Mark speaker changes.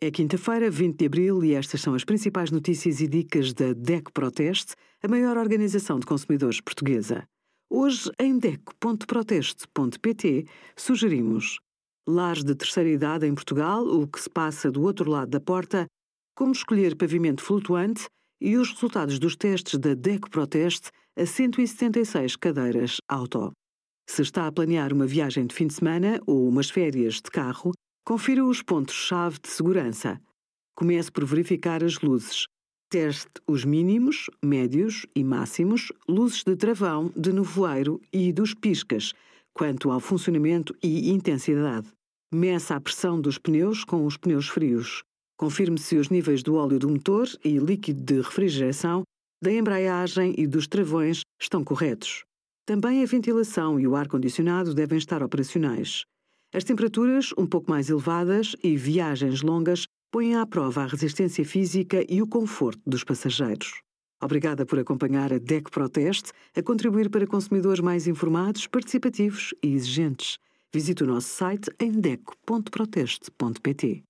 Speaker 1: É quinta-feira, 20 de abril, e estas são as principais notícias e dicas da DECO Proteste, a maior organização de consumidores portuguesa. Hoje, em DECO.proteste.pt, sugerimos lares de terceira idade em Portugal, o que se passa do outro lado da porta, como escolher pavimento flutuante e os resultados dos testes da DECO Proteste a 176 cadeiras auto. Se está a planear uma viagem de fim de semana ou umas férias de carro, Confira os pontos-chave de segurança. Comece por verificar as luzes. Teste os mínimos, médios e máximos, luzes de travão, de nevoeiro e dos piscas, quanto ao funcionamento e intensidade. Meça a pressão dos pneus com os pneus frios. Confirme se os níveis do óleo do motor e líquido de refrigeração, da embreagem e dos travões estão corretos. Também a ventilação e o ar-condicionado devem estar operacionais. As temperaturas um pouco mais elevadas e viagens longas põem à prova a resistência física e o conforto dos passageiros. Obrigada por acompanhar a DEC Proteste a contribuir para consumidores mais informados, participativos e exigentes. Visite o nosso site em deco.proteste.pt.